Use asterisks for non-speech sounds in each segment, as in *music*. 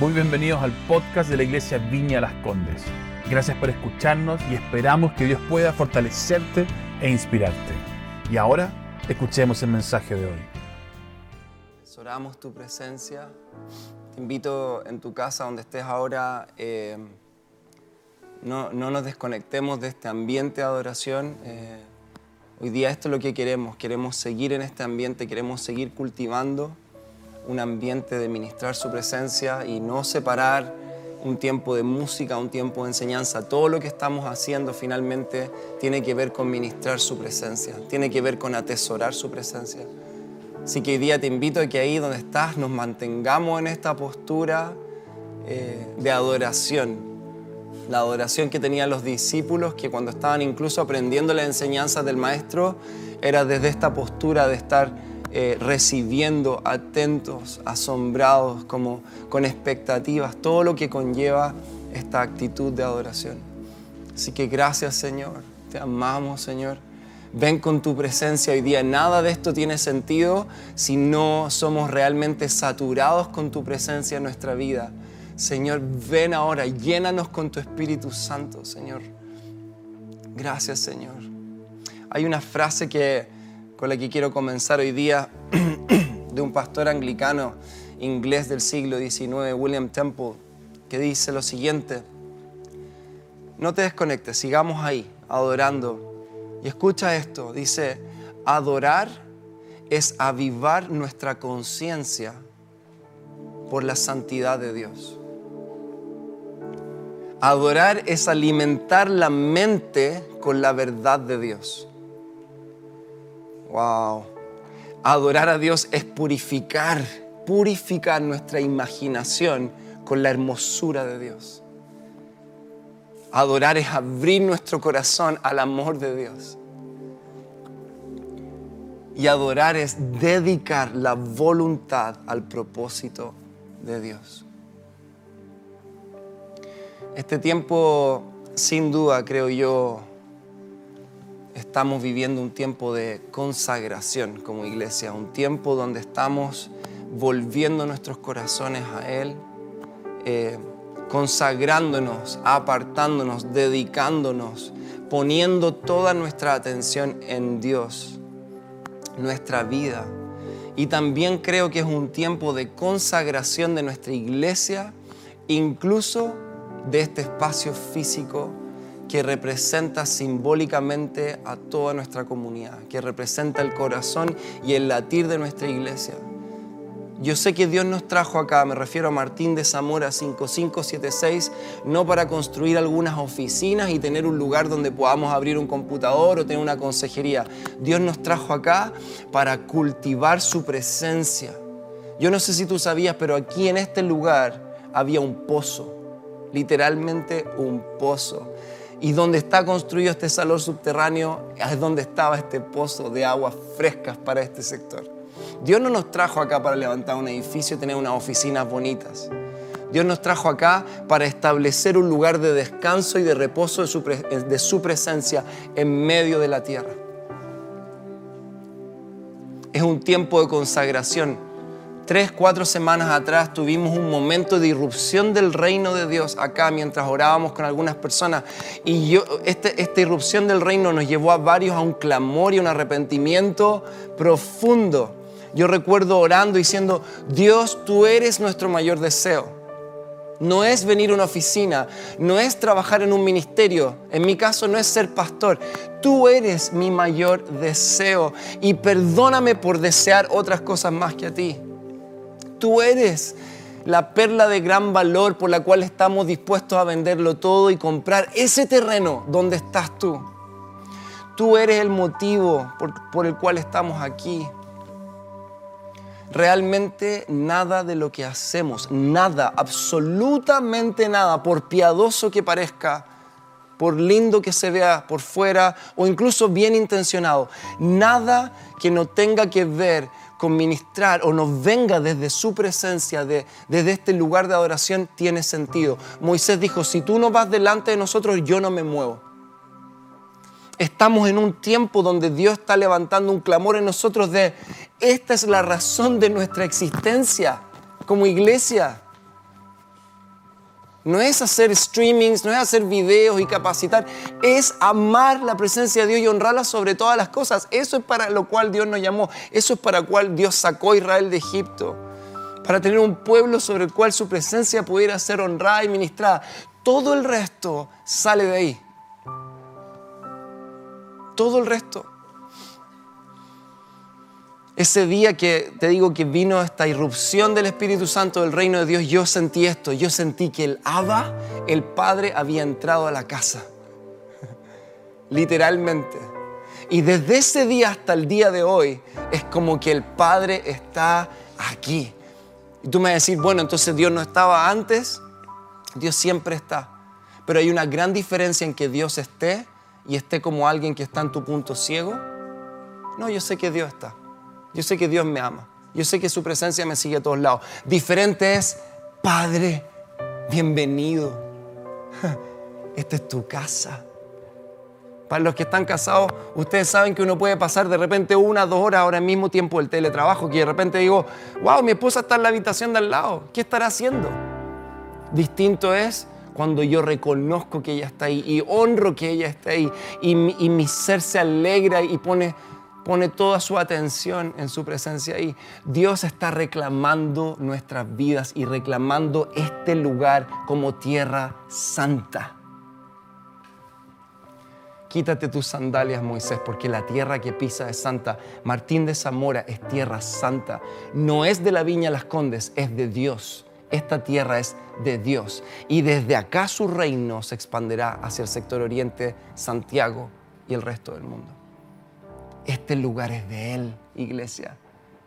Muy bienvenidos al podcast de la Iglesia Viña Las Condes. Gracias por escucharnos y esperamos que Dios pueda fortalecerte e inspirarte. Y ahora, escuchemos el mensaje de hoy. Oramos tu presencia. Te invito en tu casa donde estés ahora. Eh, no, no, nos desconectemos de este ambiente de adoración. Eh, hoy día esto es lo que queremos. Queremos seguir en este ambiente, queremos seguir cultivando un ambiente de ministrar su presencia y no separar un tiempo de música, un tiempo de enseñanza. Todo lo que estamos haciendo finalmente tiene que ver con ministrar su presencia, tiene que ver con atesorar su presencia. Así que hoy día te invito a que ahí donde estás nos mantengamos en esta postura eh, de adoración. La adoración que tenían los discípulos, que cuando estaban incluso aprendiendo las enseñanzas del Maestro, era desde esta postura de estar eh, recibiendo, atentos, asombrados, como con expectativas, todo lo que conlleva esta actitud de adoración. Así que gracias Señor, te amamos Señor. Ven con tu presencia hoy día. Nada de esto tiene sentido si no somos realmente saturados con tu presencia en nuestra vida. Señor, ven ahora, llénanos con tu Espíritu Santo, Señor. Gracias, Señor. Hay una frase que con la que quiero comenzar hoy día *clears throat* de un pastor anglicano inglés del siglo XIX, William Temple, que dice lo siguiente, no te desconectes, sigamos ahí, adorando. Y escucha esto, dice, adorar es avivar nuestra conciencia por la santidad de Dios. Adorar es alimentar la mente con la verdad de Dios. Wow. Adorar a Dios es purificar, purificar nuestra imaginación con la hermosura de Dios. Adorar es abrir nuestro corazón al amor de Dios. Y adorar es dedicar la voluntad al propósito de Dios. Este tiempo, sin duda, creo yo, estamos viviendo un tiempo de consagración como iglesia, un tiempo donde estamos volviendo nuestros corazones a Él, eh, consagrándonos, apartándonos, dedicándonos, poniendo toda nuestra atención en Dios, nuestra vida. Y también creo que es un tiempo de consagración de nuestra iglesia, incluso de este espacio físico que representa simbólicamente a toda nuestra comunidad, que representa el corazón y el latir de nuestra iglesia. Yo sé que Dios nos trajo acá, me refiero a Martín de Zamora 5576, no para construir algunas oficinas y tener un lugar donde podamos abrir un computador o tener una consejería. Dios nos trajo acá para cultivar su presencia. Yo no sé si tú sabías, pero aquí en este lugar había un pozo, literalmente un pozo. Y donde está construido este salón subterráneo es donde estaba este pozo de aguas frescas para este sector. Dios no nos trajo acá para levantar un edificio y tener unas oficinas bonitas. Dios nos trajo acá para establecer un lugar de descanso y de reposo de su, de su presencia en medio de la tierra. Es un tiempo de consagración tres, cuatro semanas atrás tuvimos un momento de irrupción del reino de Dios acá mientras orábamos con algunas personas. Y yo, este, esta irrupción del reino nos llevó a varios a un clamor y un arrepentimiento profundo. Yo recuerdo orando diciendo, Dios, tú eres nuestro mayor deseo. No es venir a una oficina, no es trabajar en un ministerio, en mi caso no es ser pastor. Tú eres mi mayor deseo y perdóname por desear otras cosas más que a ti. Tú eres la perla de gran valor por la cual estamos dispuestos a venderlo todo y comprar ese terreno donde estás tú. Tú eres el motivo por, el cual estamos aquí. Realmente nada de lo que hacemos, nada, absolutamente nada, por piadoso que parezca, por lindo que se vea por fuera o incluso bien intencionado, nada que no tenga que ver ministrar o nos venga desde su presencia, desde este lugar de adoración, tiene sentido. Moisés dijo, si tú no vas delante de nosotros, yo no me muevo. Estamos en un tiempo donde Dios está levantando un clamor en nosotros de, esta es la razón de nuestra existencia como iglesia. No es hacer streamings, no es hacer videos y capacitar, es amar la presencia de Dios y honrarla sobre todas las cosas. Eso es para lo cual Dios nos llamó, eso es para lo cual Dios sacó a Israel de Egipto, para tener un pueblo sobre el cual su presencia pudiera ser honrada y ministrada. Todo el resto sale de ahí. Todo el resto. Ese día que te digo que vino esta irrupción del Espíritu Santo del reino de Dios, yo sentí esto, yo sentí que el Abba, el Padre, había entrado a la casa. *laughs* Literalmente. Y desde ese día hasta el día de hoy es como que el Padre está aquí. Y tú me vas a decir, bueno, entonces Dios no estaba antes, Dios siempre está. Pero hay una gran diferencia en que Dios esté y esté como alguien que está en tu punto ciego. No, yo sé que Dios está. Yo sé que Dios me ama. Yo sé que su presencia me sigue a todos lados. Diferente es, Padre, bienvenido. *laughs* Esta es tu casa. Para los que están casados, ustedes saben que uno puede pasar de repente una, dos horas ahora mismo tiempo del teletrabajo, que de repente digo, wow, mi esposa está en la habitación de al lado, ¿qué estará haciendo? Distinto es cuando yo reconozco que ella está ahí y honro que ella está ahí y mi ser se alegra y pone pone toda su atención en su presencia ahí. Dios está reclamando nuestras vidas y reclamando este lugar como tierra santa. Quítate tus sandalias, Moisés, porque la tierra que pisa es santa. Martín de Zamora es tierra santa. No es de la viña Las Condes, es de Dios. Esta tierra es de Dios. Y desde acá su reino se expanderá hacia el sector oriente, Santiago y el resto del mundo. Este lugar es de Él, iglesia.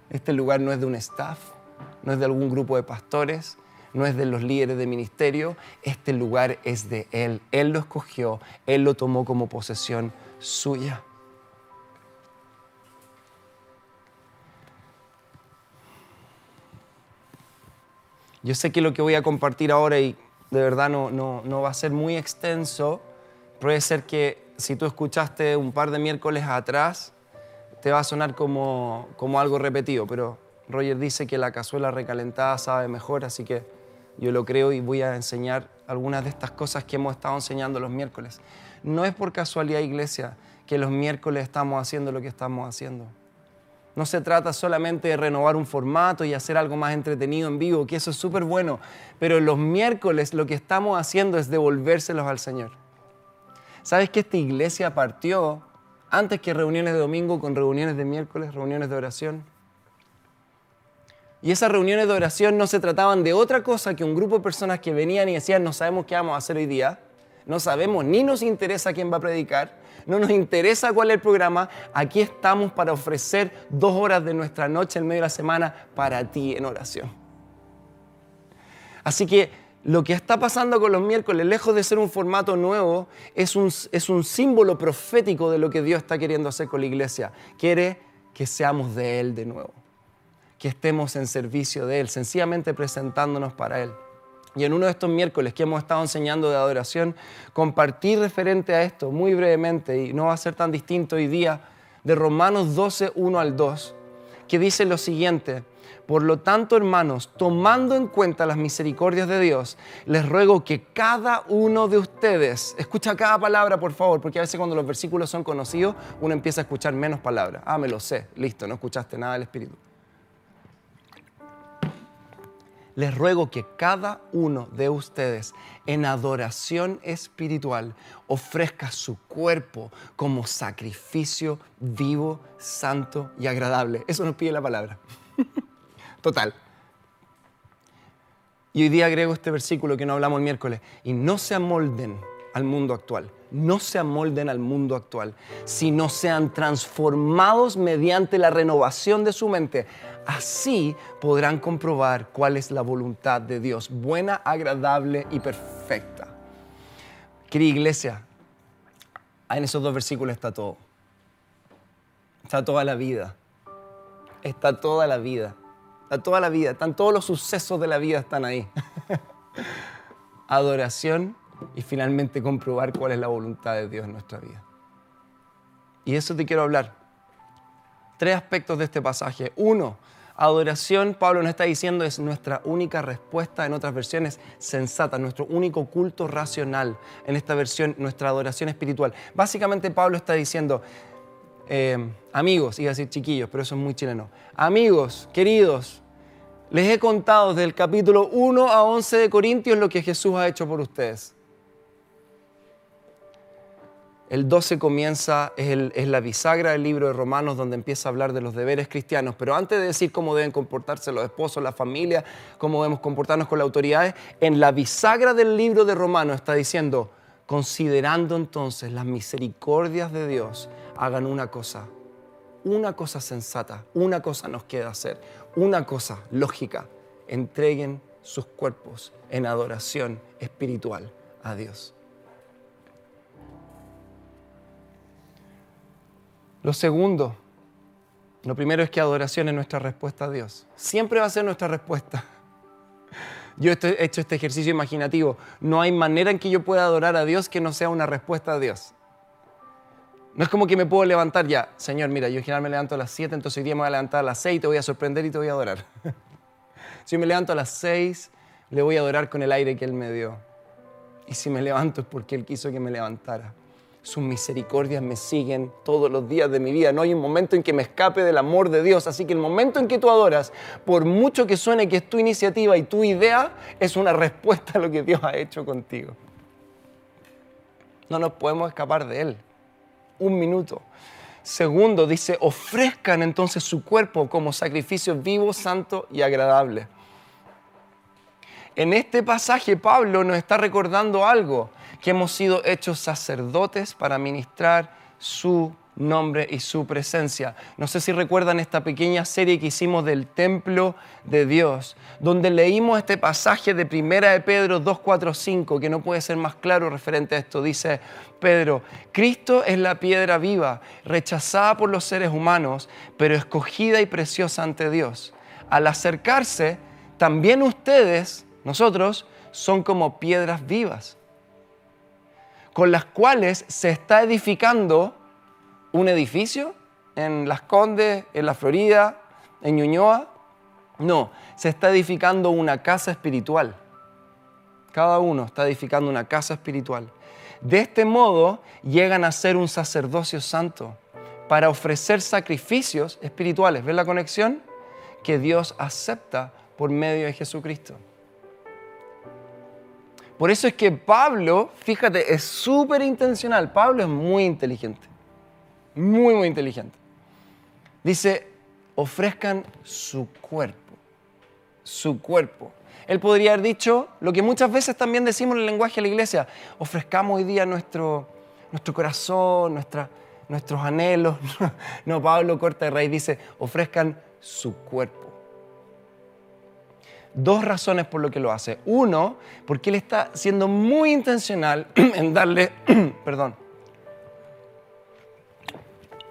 Este lugar no es de un staff, no es de algún grupo de pastores, no es de los líderes de ministerio. Este lugar es de Él. Él lo escogió, Él lo tomó como posesión suya. Yo sé que lo que voy a compartir ahora, y de verdad no, no, no va a ser muy extenso, puede ser que si tú escuchaste un par de miércoles atrás, te va a sonar como, como algo repetido, pero Roger dice que la cazuela recalentada sabe mejor, así que yo lo creo y voy a enseñar algunas de estas cosas que hemos estado enseñando los miércoles. No es por casualidad, iglesia, que los miércoles estamos haciendo lo que estamos haciendo. No se trata solamente de renovar un formato y hacer algo más entretenido en vivo, que eso es súper bueno, pero los miércoles lo que estamos haciendo es devolvérselos al Señor. ¿Sabes que esta iglesia partió antes que reuniones de domingo con reuniones de miércoles, reuniones de oración. Y esas reuniones de oración no se trataban de otra cosa que un grupo de personas que venían y decían, no sabemos qué vamos a hacer hoy día, no sabemos ni nos interesa quién va a predicar, no nos interesa cuál es el programa, aquí estamos para ofrecer dos horas de nuestra noche en medio de la semana para ti en oración. Así que lo que está pasando con los miércoles, lejos de ser un formato nuevo, es un, es un símbolo profético de lo que Dios está queriendo hacer con la iglesia. Quiere que seamos de Él de nuevo, que estemos en servicio de Él, sencillamente presentándonos para Él. Y en uno de estos miércoles que hemos estado enseñando de adoración, compartí referente a esto muy brevemente, y no va a ser tan distinto hoy día, de Romanos 12, 1 al 2, que dice lo siguiente, por lo tanto, hermanos, tomando en cuenta las misericordias de Dios, les ruego que cada uno de ustedes, escucha cada palabra por favor, porque a veces cuando los versículos son conocidos, uno empieza a escuchar menos palabras. Ah, me lo sé, listo, no escuchaste nada del Espíritu. Les ruego que cada uno de ustedes en adoración espiritual ofrezca su cuerpo como sacrificio vivo, santo y agradable. Eso nos pide la palabra. *laughs* total. Y hoy día agrego este versículo que no hablamos el miércoles. Y no se amolden al mundo actual. No se amolden al mundo actual, sino sean transformados mediante la renovación de su mente. Así podrán comprobar cuál es la voluntad de Dios, buena, agradable y perfecta. Querida iglesia, en esos dos versículos está todo. Está toda la vida. Está toda la vida. Está toda la vida, están todos los sucesos de la vida están ahí. *laughs* Adoración y finalmente comprobar cuál es la voluntad de Dios en nuestra vida. Y eso te quiero hablar. Tres aspectos de este pasaje. Uno, Adoración, Pablo nos está diciendo, es nuestra única respuesta, en otras versiones, sensata, nuestro único culto racional. En esta versión, nuestra adoración espiritual. Básicamente Pablo está diciendo, eh, amigos, iba a decir chiquillos, pero eso es muy chileno. Amigos, queridos, les he contado desde el capítulo 1 a 11 de Corintios lo que Jesús ha hecho por ustedes. El 12 comienza, es, la bisagra del libro de Romanos donde empieza a hablar de los deberes cristianos. Pero antes de decir cómo deben comportarse los esposos, la familia, cómo debemos comportarnos con las autoridades, en la bisagra del libro de Romanos está diciendo, considerando entonces las misericordias de Dios, hagan una cosa, una cosa sensata, una cosa nos queda hacer, una cosa lógica, entreguen sus cuerpos en adoración espiritual a Dios. Lo segundo, lo primero es que adoración es nuestra respuesta a Dios. Siempre va a ser nuestra respuesta. *laughs* Yo he hecho este ejercicio imaginativo. No hay manera en que yo pueda adorar a Dios que no sea una respuesta a Dios. No es como que me puedo levantar ya, Señor, mira, yo generalmente me levanto a las 7, entonces hoy día me voy a levantar a las 6 y te voy a sorprender y te voy a adorar. *laughs* si me levanto a las 6, le voy a adorar con el aire que Él me dio. Y si me levanto es porque Él quiso que me levantara. Sus misericordias me siguen todos los días de mi vida. No hay un momento en que me escape del amor de Dios. Así que el momento en que tú adoras, por mucho que suene que es tu iniciativa y tu idea, es una respuesta a lo que Dios ha hecho contigo. No nos podemos escapar de Él un minuto. Segundo, dice, ofrezcan entonces su cuerpo como sacrificio vivo, santo y agradable. En este pasaje Pablo nos está recordando algo, que hemos sido hechos sacerdotes para ministrar su nombre y su presencia. No sé si recuerdan esta pequeña serie que hicimos del templo de Dios, donde leímos este pasaje de Primera de Pedro 2.4.5, que no puede ser más claro referente a esto. Dice Pedro, Cristo es la piedra viva, rechazada por los seres humanos, pero escogida y preciosa ante Dios. Al acercarse, también ustedes, nosotros, son como piedras vivas, con las cuales se está edificando un edificio en Las Condes, en la Florida, en Ñuñoa. No, se está edificando una casa espiritual. Cada uno está edificando una casa espiritual. De este modo llegan a ser un sacerdocio santo para ofrecer sacrificios espirituales. ¿Ves la conexión? Que Dios acepta por medio de Jesucristo. Por eso es que Pablo, fíjate, es súper intencional. Pablo es muy inteligente muy, muy inteligente. Dice, ofrezcan su cuerpo, su cuerpo. Él podría haber dicho lo que muchas veces también decimos en el lenguaje de la iglesia, ofrezcamos hoy día nuestro, nuestro corazón, nuestros anhelos. *laughs* No, Pablo corta de raíz dice, ofrezcan su cuerpo. Dos razones por lo que lo hace. Uno, porque él está siendo muy intencional *clears throat* en darle, *clears throat* perdón,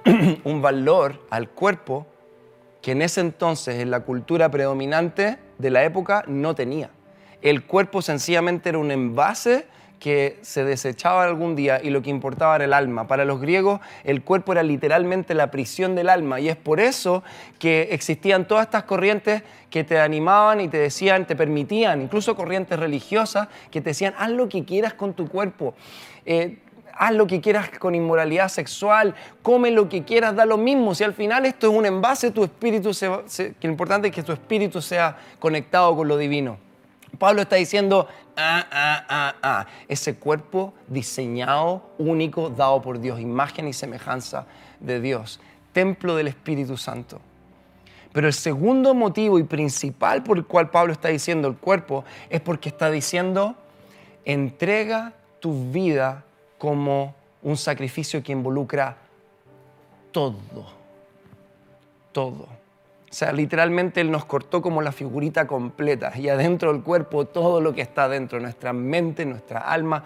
*clears throat* un valor al cuerpo que en ese entonces, en la cultura predominante de la época, no tenía. El cuerpo sencillamente era un envase que se desechaba algún día y lo que importaba era el alma. Para los griegos el cuerpo era literalmente la prisión del alma y es por eso que existían todas estas corrientes que te animaban y te decían, te permitían, incluso corrientes religiosas que te decían, haz lo que quieras con tu cuerpo. Eh, haz lo que quieras con inmoralidad sexual, come lo que quieras, da lo mismo. Si al final esto es un envase, tu espíritu se, que lo importante es que tu espíritu sea conectado con lo divino. Pablo está diciendo, ah, ah, ah, ah, ese cuerpo diseñado, único, dado por Dios, imagen y semejanza de Dios, templo del Espíritu Santo. Pero el segundo motivo y principal por el cual Pablo está diciendo el cuerpo es porque está diciendo, entrega tu vida como un sacrificio que involucra todo, todo. O sea, literalmente Él nos cortó como la figurita completa y adentro del cuerpo todo lo que está dentro, nuestra mente, nuestra alma,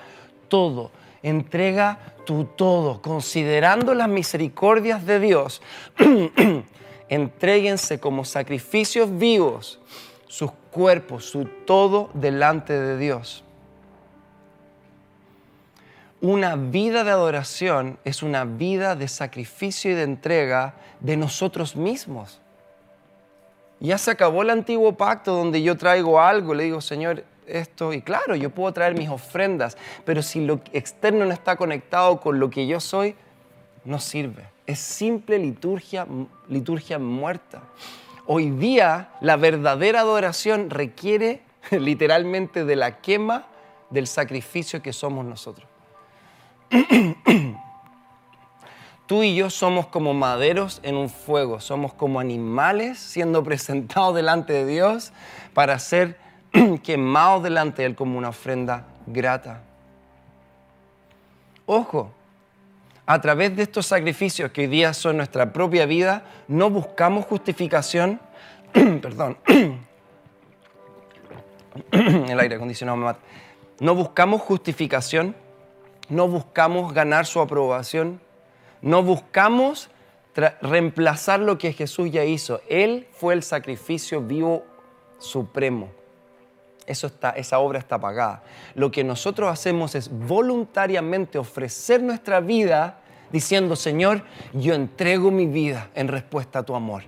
todo. Entrega tu todo, considerando las misericordias de Dios. *clears throat* Entréguense como sacrificios vivos sus cuerpos, su todo delante de Dios. Una vida de adoración es una vida de sacrificio y de entrega de nosotros mismos. Ya se acabó el antiguo pacto donde yo traigo algo, le digo, Señor, esto, y claro, yo puedo traer mis ofrendas, pero si lo externo no está conectado con lo que yo soy, no sirve. Es simple liturgia, liturgia muerta. Hoy día la verdadera adoración requiere *laughs* literalmente de la quema del sacrificio que somos nosotros. *clears throat* Tú y yo somos como maderos en un fuego, somos como animales siendo *laughs* presentados delante de Dios para ser *clears throat* quemados delante de Él como una ofrenda grata. Ojo, a través de estos sacrificios que hoy día son nuestra propia vida, no buscamos justificación, *clears throat* perdón, el aire acondicionado me no buscamos justificación, no buscamos ganar su aprobación, no buscamos reemplazar lo que Jesús ya hizo. Él fue el sacrificio vivo supremo. Esa obra está pagada. Lo que nosotros hacemos es voluntariamente ofrecer nuestra vida diciendo, Señor, yo entrego mi vida en respuesta a tu amor.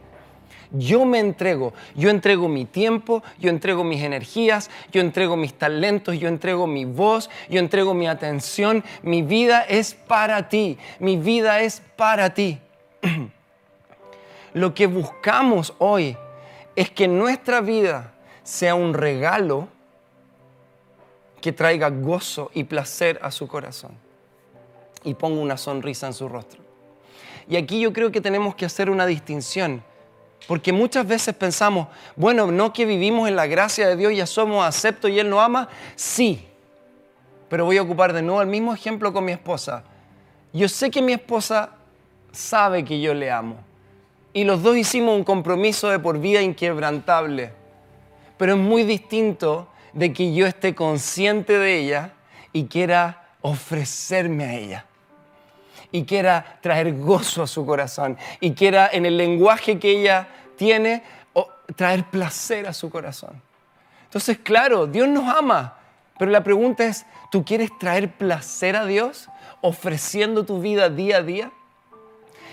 Yo me entrego, yo entrego mi tiempo, yo entrego mis energías, yo entrego mis talentos, yo entrego mi voz, yo entrego mi atención. Mi vida es para ti, mi vida es para ti. *clears throat* Lo que buscamos hoy es que nuestra vida sea un regalo que traiga gozo y placer a su corazón y ponga una sonrisa en su rostro. Y aquí yo creo que tenemos que hacer una distinción porque muchas veces pensamos, bueno, no que vivimos en la gracia de Dios, ya somos aceptos y Él nos ama. Sí, pero voy a ocupar de nuevo el mismo ejemplo con mi esposa. Yo sé que mi esposa sabe que yo le amo. Y los dos hicimos un compromiso de por vida inquebrantable. Pero es muy distinto de que yo esté consciente de ella y quiera ofrecerme a ella y quiera traer gozo a su corazón y quiera en el lenguaje que ella tiene traer placer a su corazón. Entonces, claro, Dios nos ama, pero la pregunta es, ¿tú quieres traer placer a Dios ofreciendo tu vida día a día?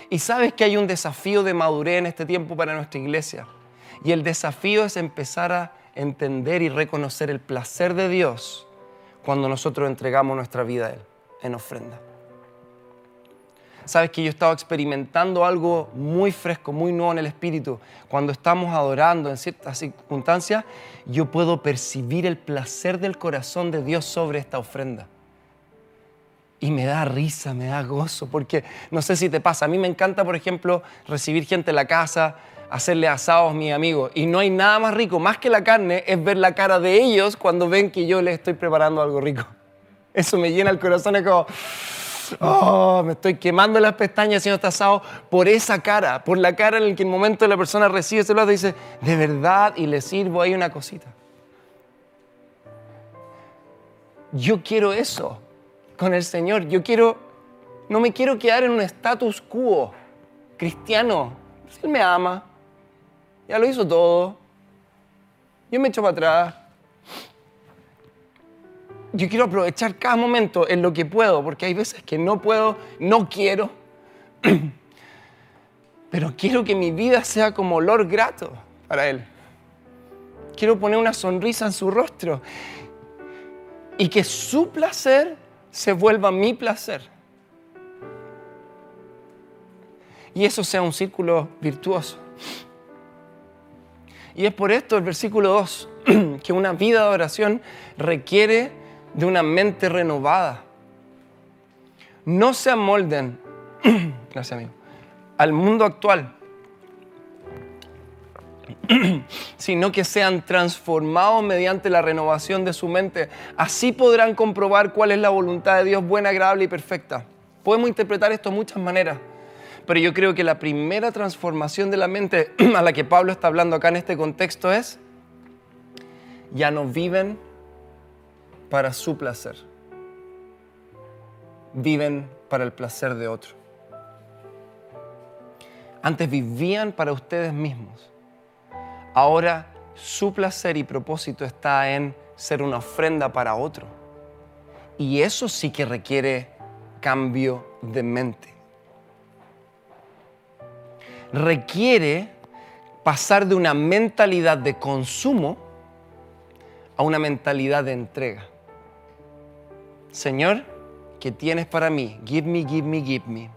Y sabes que hay un desafío de madurez en este tiempo para nuestra iglesia. Y el desafío es empezar a entender y reconocer el placer de Dios cuando nosotros entregamos nuestra vida a Él en ofrenda sabes que yo he estado experimentando algo muy fresco, muy nuevo en el espíritu. Cuando estamos adorando en ciertas circunstancias, yo puedo percibir el placer del corazón de Dios sobre esta ofrenda. Y me da risa, me da gozo, porque no sé si te pasa, a mí me encanta, por ejemplo, recibir gente en la casa, hacerle asados a mis amigos. Y no hay nada más rico, más que la carne, es ver la cara de ellos cuando ven que yo les estoy preparando algo rico. Eso me llena el corazón, es como, oh, me estoy quemando las pestañas haciendo este asado por esa cara, por la cara en la que el momento la persona recibe ese plato y dice, de verdad, y le sirvo ahí una cosita. Yo quiero eso con el Señor. Yo quiero, no me quiero quedar en un status quo cristiano. Él me ama, ya lo hizo todo. Yo me echo para atrás yo quiero aprovechar cada momento en lo que puedo, porque hay veces que no puedo, no quiero, *clears throat* pero quiero que mi vida sea como olor grato para Él. Quiero poner una sonrisa en su rostro y que su placer se vuelva mi placer. Y eso sea un círculo virtuoso. Y es por esto el versículo 2, *clears throat* que una vida de oración requiere de una mente renovada. No se amolden, *clears throat* al mundo actual, *clears throat* sino que sean transformados mediante la renovación de su mente. Así podrán comprobar cuál es la voluntad de Dios buena, agradable y perfecta. Podemos interpretar esto de muchas maneras, pero yo creo que la primera transformación de la mente *clears throat* a la que Pablo está hablando acá en este contexto es, ya no viven para su placer. Viven para el placer de otro. Antes vivían para ustedes mismos. Ahora su placer y propósito está en ser una ofrenda para otro. Y eso sí que requiere cambio de mente. Requiere pasar de una mentalidad de consumo a una mentalidad de entrega. Señor, ¿qué tienes para mí? Give me, give me, give me.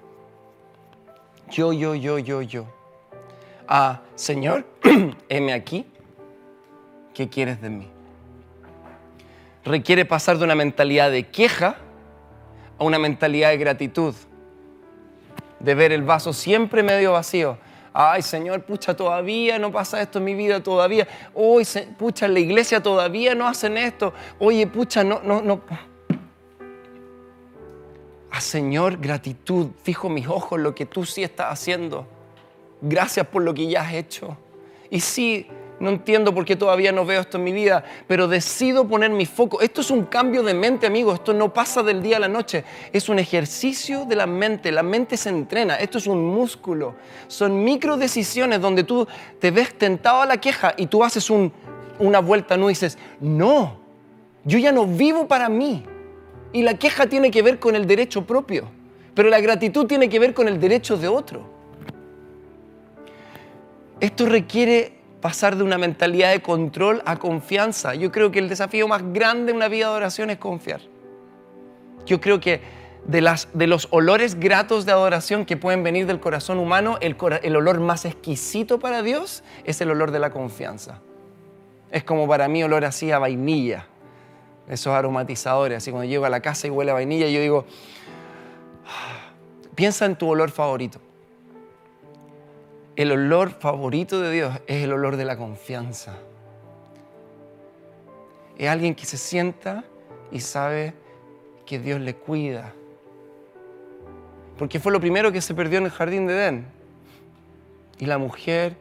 Yo, yo, yo, yo, yo. Ah, Señor, *clears throat* heme aquí. ¿Qué quieres de mí? Requiere pasar de una mentalidad de queja a una mentalidad de gratitud. De ver el vaso siempre medio vacío ay Señor, pucha, todavía no pasa esto en mi vida, todavía, pucha, en la iglesia todavía no hacen esto, oye, pucha, no, no, no. Ah, Señor, gratitud, fijo mis ojos en lo que tú sí estás haciendo. Gracias por lo que ya has hecho. Y sí, no entiendo por qué todavía no veo esto en mi vida, pero decido poner mi foco. Esto es un cambio de mente, amigo. Esto no pasa del día a la noche. Es un ejercicio de la mente. La mente se entrena. Esto es un músculo. Son micro decisiones donde tú te ves tentado a la queja y tú haces una vuelta, no dices, no, yo ya no vivo para mí. Y la queja tiene que ver con el derecho propio, pero la gratitud tiene que ver con el derecho de otro. Esto requiere pasar de una mentalidad de control a confianza. Yo creo que el desafío más grande en una vida de adoración es confiar. Yo creo que de, las, de los olores gratos de adoración que pueden venir del corazón humano, el, el olor más exquisito para Dios es el olor de la confianza. Es como para mí olor así a vainilla, esos aromatizadores, así cuando llego a la casa y huele a vainilla, yo digo, piensa en tu olor favorito el olor favorito de Dios es el olor de la confianza. Es alguien que se sienta y sabe que Dios le cuida. Porque fue lo primero que se perdió en el jardín de Edén. Y la mujer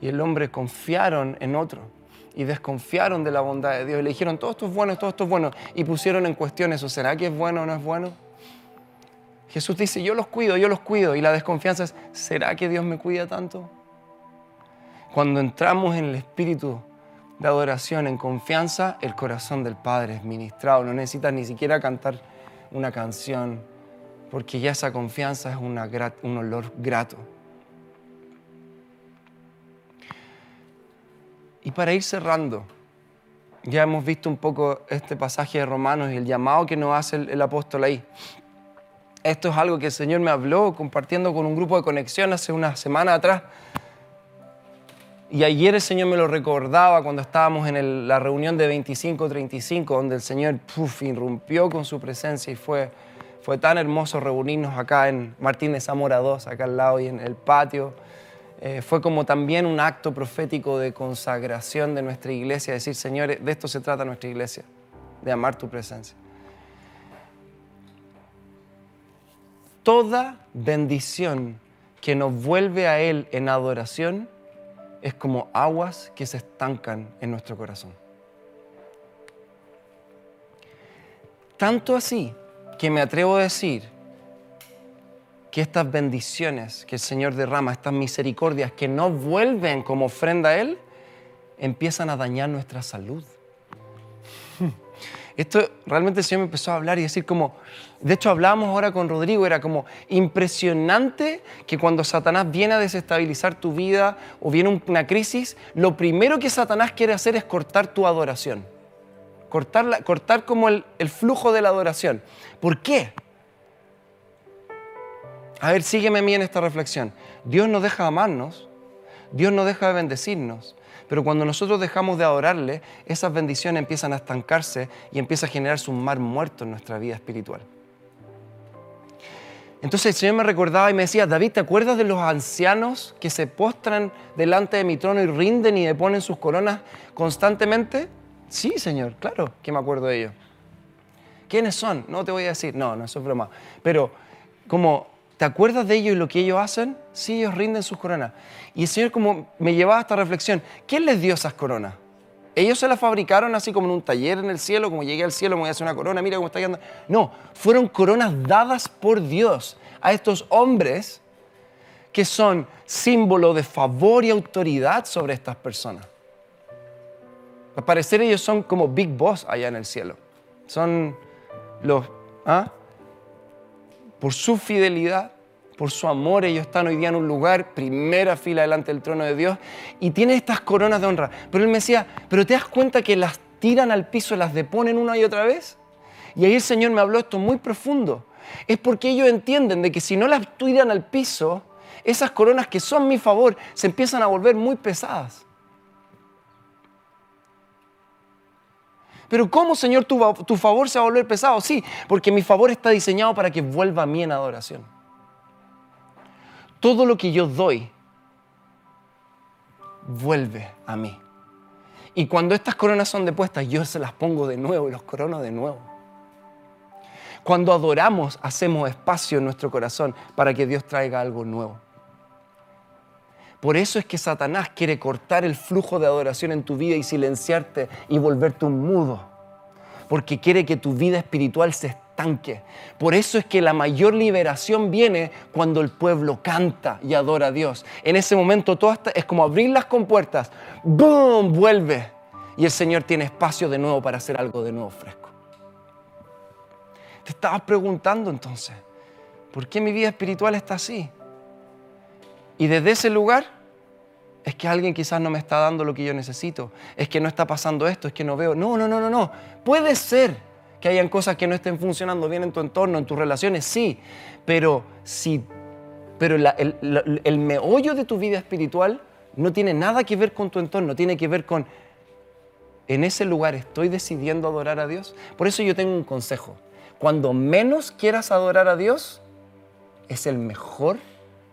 y el hombre confiaron en otro y desconfiaron de la bondad de Dios. Y le dijeron, todo esto es bueno, todo esto es bueno. Y pusieron en cuestión eso, ¿será que es bueno o no es bueno? Jesús dice, yo los cuido, yo los cuido. Y la desconfianza es, ¿será que Dios me cuida tanto? Cuando entramos en el espíritu de adoración, en confianza, el corazón del Padre es ministrado. No necesitas ni siquiera cantar una canción, porque ya esa confianza es un olor grato. Y para ir cerrando, ya hemos visto un poco este pasaje de Romanos y el llamado que nos hace el apóstol ahí. Esto es algo que el Señor me habló compartiendo con un grupo de conexión hace una semana atrás. Y ayer el Señor me lo recordaba cuando estábamos en la reunión de 25-35, donde el Señor irrumpió con su presencia y fue, fue tan hermoso reunirnos acá en Martínez Zamora 2, acá al lado y en el patio. Eh, fue como también un acto profético de consagración de nuestra iglesia, decir, Señor, de esto se trata nuestra iglesia, de amar tu presencia. toda bendición que nos vuelve a Él en adoración es como aguas que se estancan en nuestro corazón. Tanto así que me atrevo a decir que estas bendiciones que el Señor derrama, estas misericordias que no vuelven como ofrenda a Él, empiezan a dañar nuestra salud. *laughs* Esto realmente el Señor me empezó a hablar y decir como, de hecho hablábamos ahora con Rodrigo, era como impresionante que cuando Satanás viene a desestabilizar tu vida o viene una crisis, lo primero que Satanás quiere hacer es cortar tu adoración. Cortar, cortar como el, el flujo de la adoración. ¿Por qué? A ver, sígueme a mí en esta reflexión. Dios no deja de amarnos, Dios no deja de bendecirnos, pero cuando nosotros dejamos de adorarle, esas bendiciones empiezan a estancarse y empieza a generarse un mar muerto en nuestra vida espiritual. Entonces el Señor me recordaba y me decía, David, ¿te acuerdas de los ancianos que se postran delante de mi trono y rinden y deponen sus coronas constantemente? Sí, Señor, claro que me acuerdo de ellos. ¿Quiénes son? No te voy a decir, no, no, eso es broma. Pero como ¿Te acuerdas de ellos y lo que ellos hacen? Sí, ellos rinden sus coronas. Y el Señor como me llevaba a esta reflexión, ¿quién les dio esas coronas? Ellos se las fabricaron así como en un taller en el cielo, como llegué al cielo, me voy a hacer una corona, mira cómo está quedando. No, fueron coronas dadas por Dios a estos hombres que son símbolo de favor y autoridad sobre estas personas. Al parecer ellos son como Big Boss allá en el cielo. Son los... ¿ah? Por su fidelidad, por su amor. Ellos están hoy día en un lugar, primera fila delante del trono de Dios, y tienen estas coronas de honra. Pero él me decía, ¿pero te das cuenta que las tiran al piso, las deponen una y otra vez? Y ahí el Señor me habló esto muy profundo. Es porque ellos entienden de que si no las tiran al piso, esas coronas que son mi favor se empiezan a volver muy pesadas. Pero ¿cómo, Señor, tu, favor se va a volver pesado? Sí, porque mi favor está diseñado para que vuelva a mí en adoración. Todo lo que yo doy vuelve a mí. Y cuando estas coronas son depuestas, yo se las pongo de nuevo y los corono de nuevo. Cuando adoramos, hacemos espacio en nuestro corazón para que Dios traiga algo nuevo. Por eso es que Satanás quiere cortar el flujo de adoración en tu vida y silenciarte y volverte un mudo. Porque quiere que tu vida espiritual se estanque. Por eso es que la mayor liberación viene cuando el pueblo canta y adora a Dios. En ese momento todo es como abrir las compuertas. ¡Boom! Vuelve. Y el Señor tiene espacio de nuevo para hacer algo de nuevo fresco. Te estabas preguntando entonces, ¿por qué mi vida espiritual está así? Y desde ese lugar es que alguien quizás no me está dando lo que yo necesito, es que no está pasando esto, es que no veo. No, no, no, no, no. Puede ser que hayan cosas que no estén funcionando bien en tu entorno, en tus relaciones, sí, pero si pero el, el meollo de tu vida espiritual no tiene nada que ver con tu entorno, tiene que ver con en ese lugar estoy decidiendo adorar a Dios. Por eso yo tengo un consejo. Cuando menos quieras adorar a Dios, es el mejor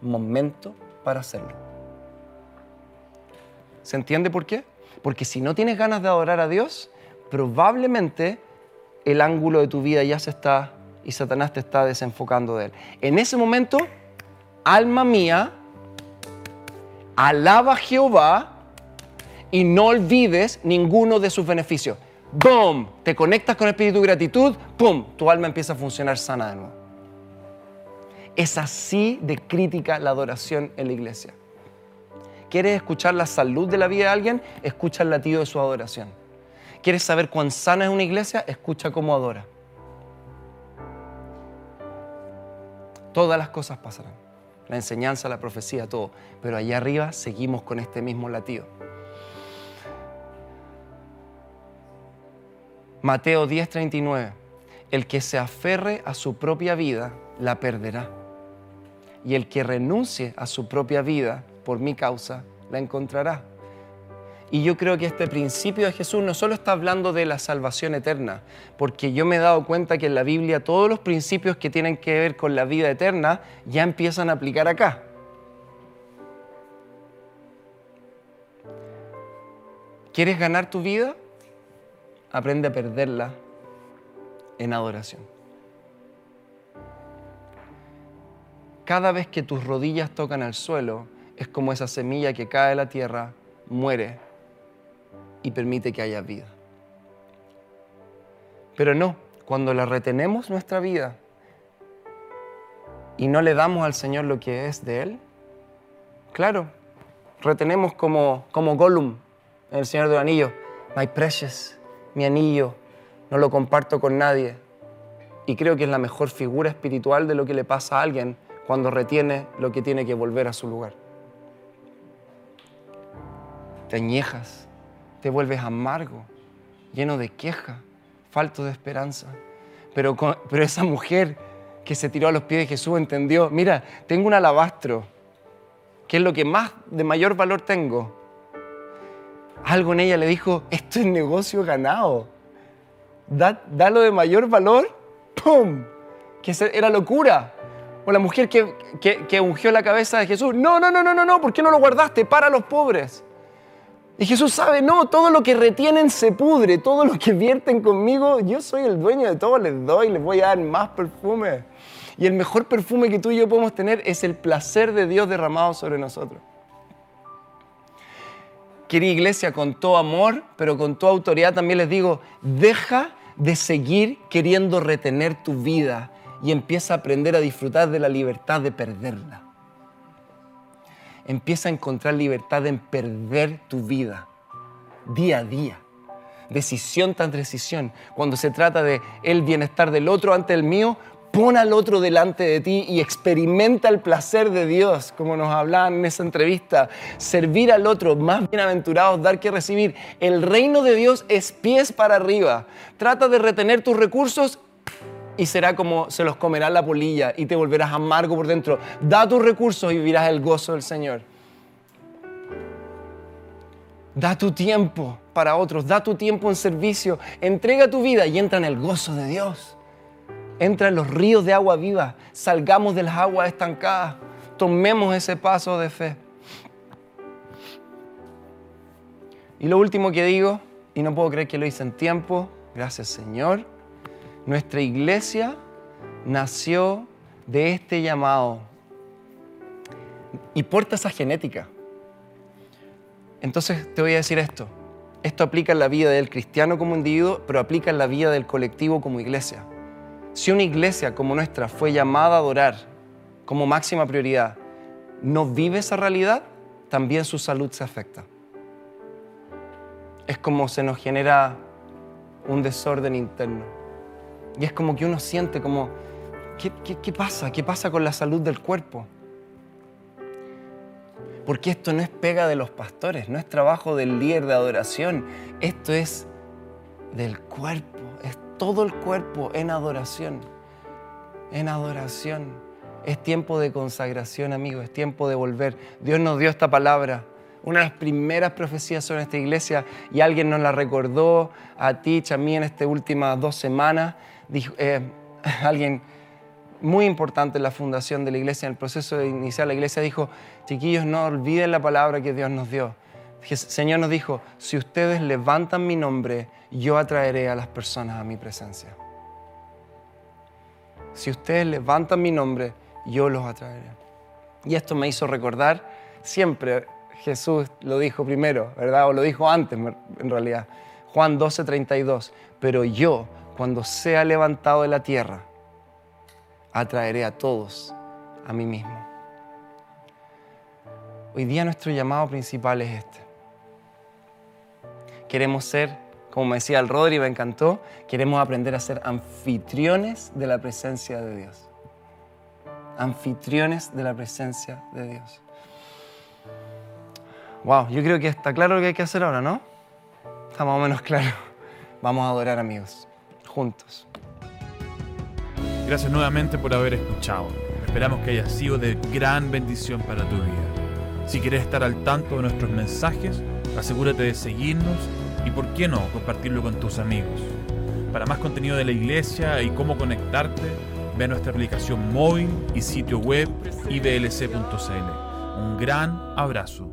momento para hacerlo. ¿Se entiende por qué? Porque si no tienes ganas de adorar a Dios, probablemente el ángulo de tu vida ya se está y Satanás te está desenfocando de él. En ese momento, alma mía, alaba a Jehová y no olvides ninguno de sus beneficios. ¡Boom! Te conectas con el espíritu de gratitud, ¡pum! Tu alma empieza a funcionar sana de nuevo. Es así de crítica la adoración en la iglesia. ¿Quieres escuchar la salud de la vida de alguien? Escucha el latido de su adoración. ¿Quieres saber cuán sana es una iglesia? Escucha cómo adora. Todas las cosas pasarán. La enseñanza, la profecía, todo. Pero allá arriba seguimos con este mismo latido. Mateo 10:39. El que se aferre a su propia vida, la perderá. Y el que renuncie a su propia vida, por mi causa, la encontrará. Y yo creo que este principio de Jesús no solo está hablando de la salvación eterna, porque yo me he dado cuenta que en la Biblia todos los principios que tienen que ver con la vida eterna ya empiezan a aplicar acá. ¿Quieres ganar tu vida? Aprende a perderla en adoración. Cada vez que tus rodillas tocan el suelo, es como esa semilla que cae de la tierra, muere y permite que haya vida. Pero no, cuando la retenemos nuestra vida y no le damos al Señor lo que es de Él, claro, retenemos como, como Gollum en El Señor del Anillo, my precious, mi anillo, no lo comparto con nadie. Y creo que es la mejor figura espiritual de lo que le pasa a alguien cuando retiene lo que tiene que volver a su lugar te añejas, te vuelves amargo, lleno de queja, falto de esperanza. Pero, pero esa mujer que se tiró a los pies de Jesús entendió, mira, tengo un alabastro, que es lo que más de mayor valor tengo. Algo en ella le dijo, esto es negocio ganado. Da, lo de mayor valor, ¡pum! Que era locura. O la mujer que, que, ungió la cabeza de Jesús. No, no, no, no, no, no, ¿por qué no lo guardaste? Para los pobres. Y Jesús sabe, no, todo lo que retienen se pudre, todo lo que vierten conmigo, yo soy el dueño de todo, les doy, les voy a dar más perfume. Y el mejor perfume que tú y yo podemos tener es el placer de Dios derramado sobre nosotros. Querida iglesia, con todo amor, pero con toda autoridad también les digo, deja de seguir queriendo retener tu vida y empieza a aprender a disfrutar de la libertad de perderla empieza a encontrar libertad en perder tu vida día a día. Decisión tras decisión. Cuando se trata de el bienestar del otro ante el mío, Pon al otro delante de ti y experimenta el placer de Dios, como nos hablaban en esa entrevista. Servir al otro, más bienaventurados, dar que recibir. El reino de Dios es pies para arriba. Trata de retener tus recursos y será como se los comerá la polilla y te volverás amargo por dentro. Da tus recursos y vivirás el gozo del Señor. Da tu tiempo para otros, da tu tiempo en servicio, entrega tu vida y entra en el gozo de Dios. Entra en los ríos de agua viva, salgamos de las aguas estancadas, tomemos ese paso de fe. Y lo último que digo, y no puedo creer que lo hice en tiempo, gracias Señor, nuestra iglesia nació de este llamado y porta esa genética. Entonces te voy a decir esto. Esto aplica en la vida del cristiano como individuo, pero aplica en la vida del colectivo como iglesia. Si una iglesia como nuestra fue llamada a adorar como máxima prioridad, no vive esa realidad, también su salud se afecta. Es como se nos genera un desorden interno. Y es como que uno siente como, ¿qué, pasa? ¿Qué pasa con la salud del cuerpo? Porque esto no es pega de los pastores, no es trabajo del líder de adoración, esto es del cuerpo, es todo el cuerpo en adoración, en adoración. Es tiempo de consagración, amigos, es tiempo de volver. Dios nos dio esta palabra, una de las primeras profecías sobre esta iglesia, y alguien nos la recordó a ti, a mí en estas últimas dos semanas dijo, eh, *laughs* alguien muy importante en la fundación de la iglesia, en el proceso de iniciar la iglesia, dijo, chiquillos, no olviden la palabra que Dios nos dio. El Señor nos dijo, si ustedes levantan mi nombre, yo atraeré a las personas a mi presencia. Si ustedes levantan mi nombre, yo los atraeré. Y esto me hizo recordar siempre, Jesús lo dijo primero, ¿verdad? O lo dijo antes, en realidad. Juan 12, 32. Pero yo cuando sea levantado de la tierra, atraeré a todos a mí mismo. Hoy día nuestro llamado principal es este. Queremos ser, como me decía el Rodri, me encantó, queremos aprender a ser anfitriones de la presencia de Dios. Anfitriones de la presencia de Dios. Wow, yo creo que está claro lo que hay que hacer ahora, ¿no? Está más o menos claro. Vamos a adorar amigos juntos. Gracias nuevamente por haber escuchado. Esperamos que haya sido de gran bendición para tu vida. Si quieres estar al tanto de nuestros mensajes, asegúrate de seguirnos y, por qué no, compartirlo con tus amigos. Para más contenido de la iglesia y cómo conectarte, ve a nuestra aplicación móvil y sitio web iblc.cl. Un gran abrazo